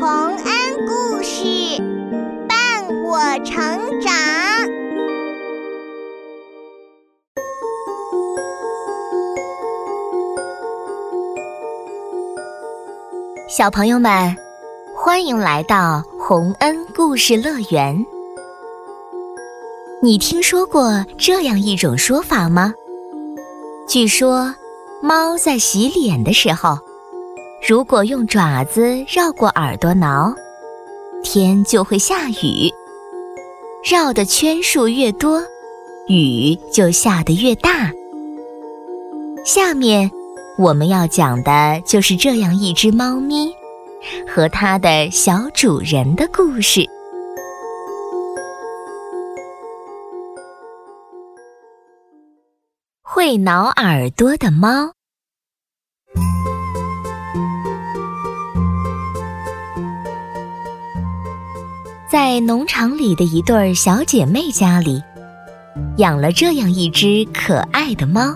洪恩故事伴我成长。小朋友们，欢迎来到洪恩故事乐园。你听说过这样一种说法吗？据说，猫在洗脸的时候，如果用爪子绕过耳朵挠，天就会下雨。绕的圈数越多，雨就下得越大。下面我们要讲的就是这样一只猫咪和它的小主人的故事。会挠耳朵的猫，在农场里的一对小姐妹家里，养了这样一只可爱的猫。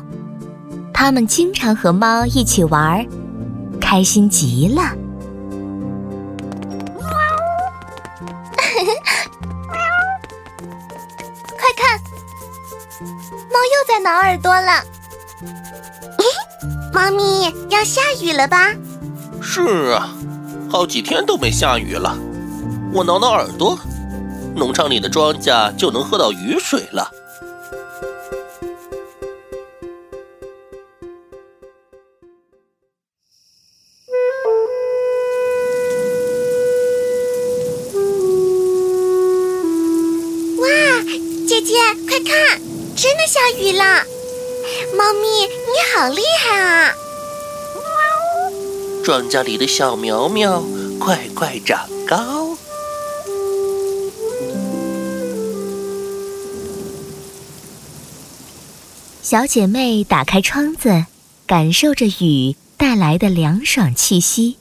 它们经常和猫一起玩，开心极了。快看！猫又在挠耳朵了。猫咪要下雨了吧？是啊，好几天都没下雨了。我挠挠耳朵，农场里的庄稼就能喝到雨水了。哇，姐姐快看，真的下雨了！猫咪，你好厉害啊！庄稼里的小苗苗快快长高。小姐妹打开窗子，感受着雨带来的凉爽气息，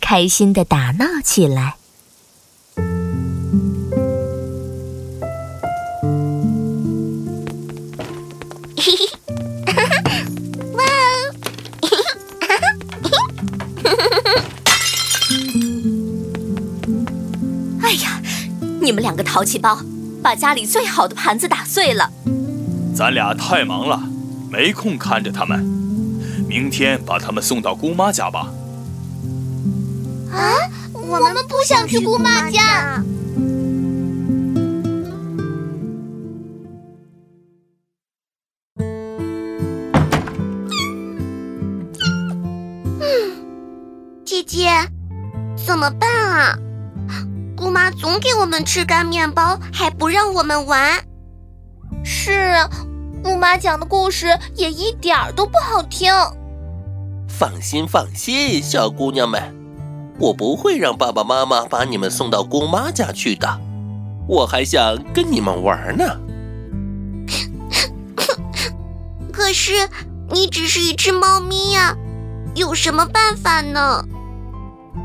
开心的打闹起来。嘿嘿，哇哎呀，你们两个淘气包，把家里最好的盘子打碎了。咱俩太忙了，没空看着他们。明天把他们送到姑妈家吧。啊！我们不想去姑妈家。嗯，姐姐，怎么办啊？姑妈总给我们吃干面包，还不让我们玩。是啊，姑妈讲的故事也一点儿都不好听。放心放心，小姑娘们，我不会让爸爸妈妈把你们送到姑妈家去的。我还想跟你们玩呢。可是你只是一只猫咪呀，有什么办法呢？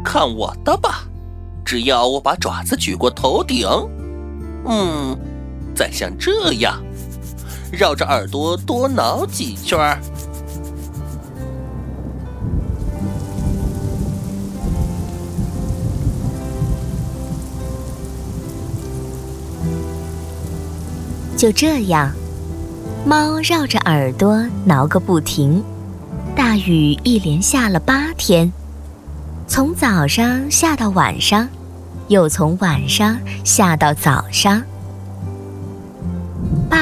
看我的吧，只要我把爪子举过头顶，嗯，再像这样绕着耳朵多挠几圈儿。就这样，猫绕着耳朵挠个不停。大雨一连下了八天，从早上下到晚上，又从晚上下到早上。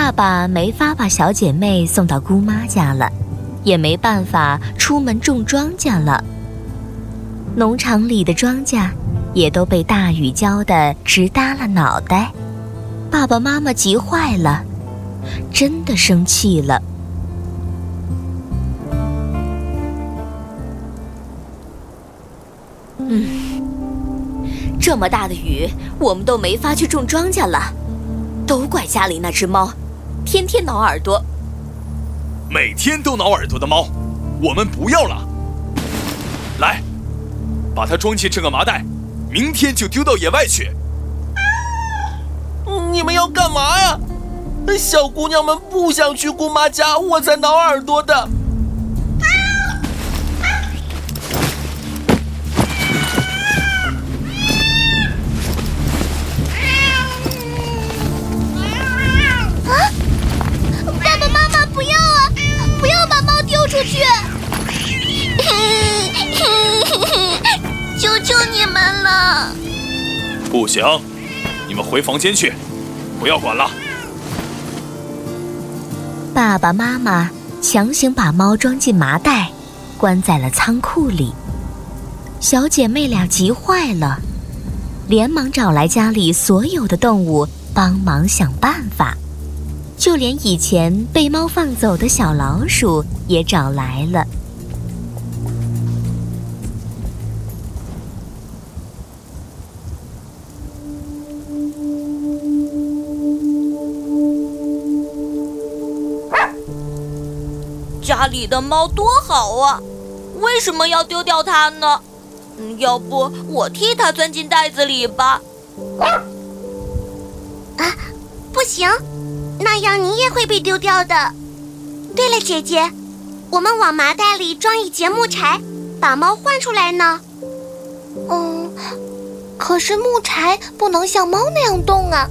爸爸没法把小姐妹送到姑妈家了，也没办法出门种庄稼了。农场里的庄稼也都被大雨浇得直耷拉脑袋。爸爸妈妈急坏了，真的生气了。嗯，这么大的雨，我们都没法去种庄稼了，都怪家里那只猫，天天挠耳朵。每天都挠耳朵的猫，我们不要了。来，把它装进这个麻袋，明天就丢到野外去。你们要干嘛呀？小姑娘们不想去姑妈家，我才挠耳朵的。不行，你们回房间去，不要管了。爸爸妈妈强行把猫装进麻袋，关在了仓库里。小姐妹俩急坏了，连忙找来家里所有的动物帮忙想办法，就连以前被猫放走的小老鼠也找来了。里的猫多好啊，为什么要丢掉它呢？嗯要不我替它钻进袋子里吧？啊，不行，那样你也会被丢掉的。对了，姐姐，我们往麻袋里装一节木柴，把猫换出来呢。嗯，可是木柴不能像猫那样动啊，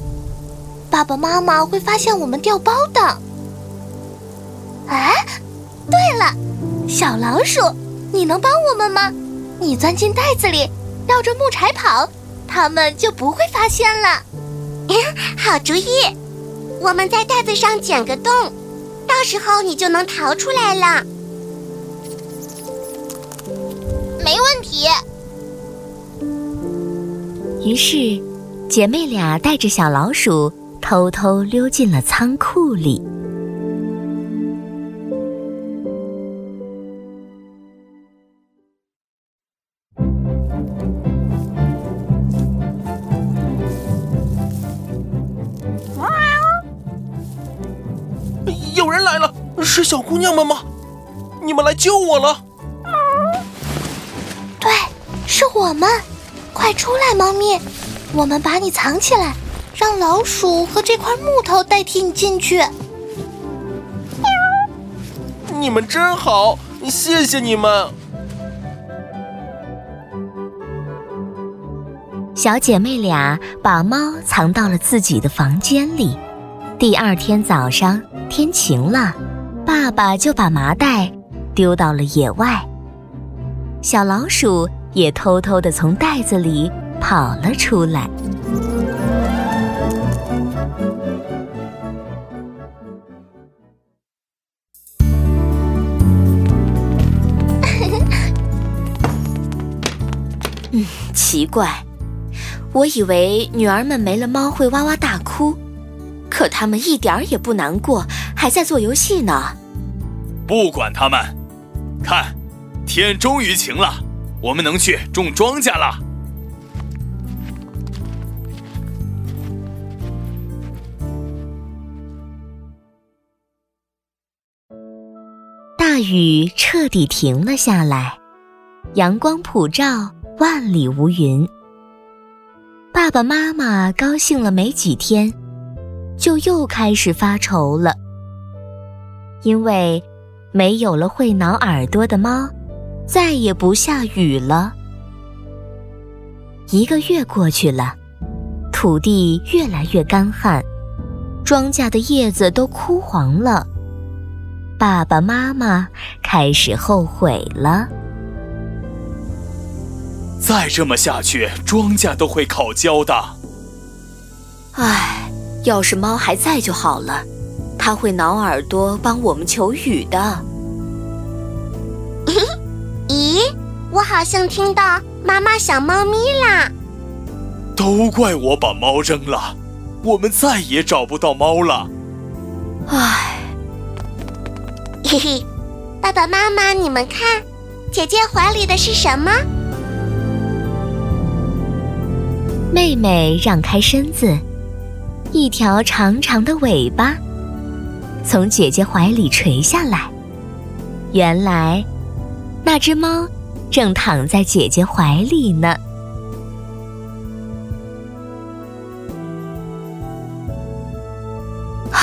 爸爸妈妈会发现我们掉包的。哎。了，小老鼠，你能帮我们吗？你钻进袋子里，绕着木柴跑，他们就不会发现了。好主意，我们在袋子上剪个洞，到时候你就能逃出来了。没问题。于是，姐妹俩带着小老鼠偷偷溜进了仓库里。是小姑娘们吗？你们来救我了！对，是我们，快出来，猫咪！我们把你藏起来，让老鼠和这块木头代替你进去。你们真好，谢谢你们！小姐妹俩把猫藏到了自己的房间里。第二天早上，天晴了。爸爸就把麻袋丢到了野外，小老鼠也偷偷的从袋子里跑了出来。嗯，奇怪，我以为女儿们没了猫会哇哇大哭，可她们一点儿也不难过，还在做游戏呢。不管他们，看，天终于晴了，我们能去种庄稼了。大雨彻底停了下来，阳光普照，万里无云。爸爸妈妈高兴了没几天，就又开始发愁了，因为。没有了会挠耳朵的猫，再也不下雨了。一个月过去了，土地越来越干旱，庄稼的叶子都枯黄了。爸爸妈妈开始后悔了。再这么下去，庄稼都会烤焦的。唉，要是猫还在就好了。它会挠耳朵帮我们求雨的。咦，我好像听到妈妈想猫咪啦！都怪我把猫扔了，我们再也找不到猫了。唉，嘿嘿，爸爸妈妈，你们看，姐姐怀里的是什么？妹妹让开身子，一条长长的尾巴。从姐姐怀里垂下来，原来那只猫正躺在姐姐怀里呢。啊，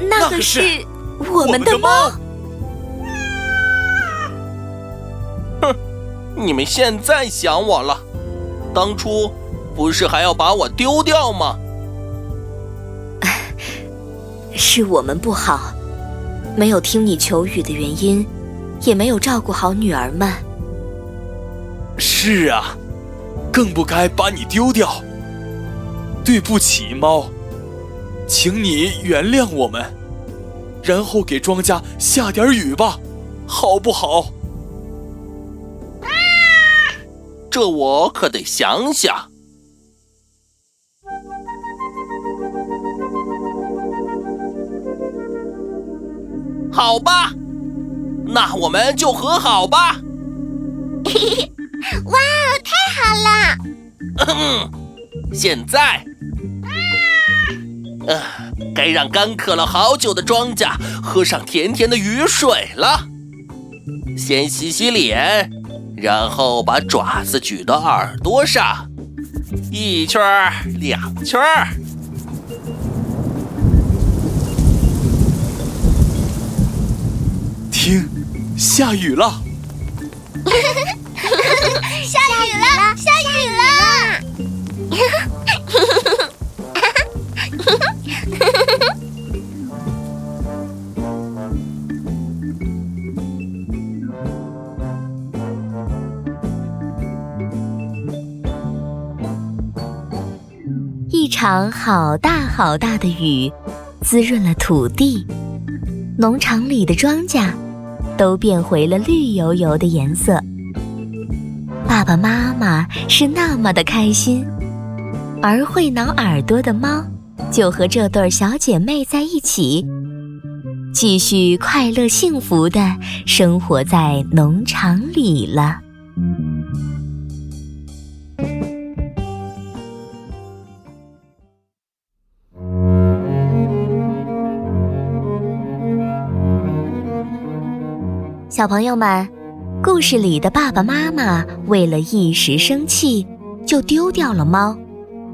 那个是我们的猫。哼，你们现在想我了，当初不是还要把我丢掉吗？是我们不好，没有听你求雨的原因，也没有照顾好女儿们。是啊，更不该把你丢掉。对不起，猫，请你原谅我们，然后给庄稼下点雨吧，好不好？这我可得想想。好吧，那我们就和好吧。哇，太好了！现在，呃，该让干渴了好久的庄稼喝上甜甜的雨水了。先洗洗脸，然后把爪子举到耳朵上，一圈儿，两圈儿。听，下雨了！下雨了！下雨了！一场好大好大的雨，滋润了土地，农场里的庄稼都变回了绿油油的颜色。爸爸妈妈是那么的开心，而会挠耳朵的猫就和这对小姐妹在一起，继续快乐幸福的生活在农场里了。小朋友们，故事里的爸爸妈妈为了一时生气，就丢掉了猫。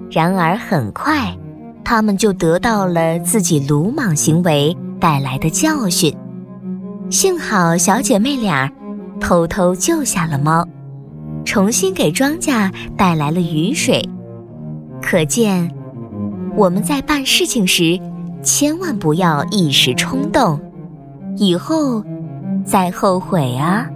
然而很快，他们就得到了自己鲁莽行为带来的教训。幸好小姐妹俩偷偷救下了猫，重新给庄稼带来了雨水。可见，我们在办事情时，千万不要一时冲动，以后。再后悔啊！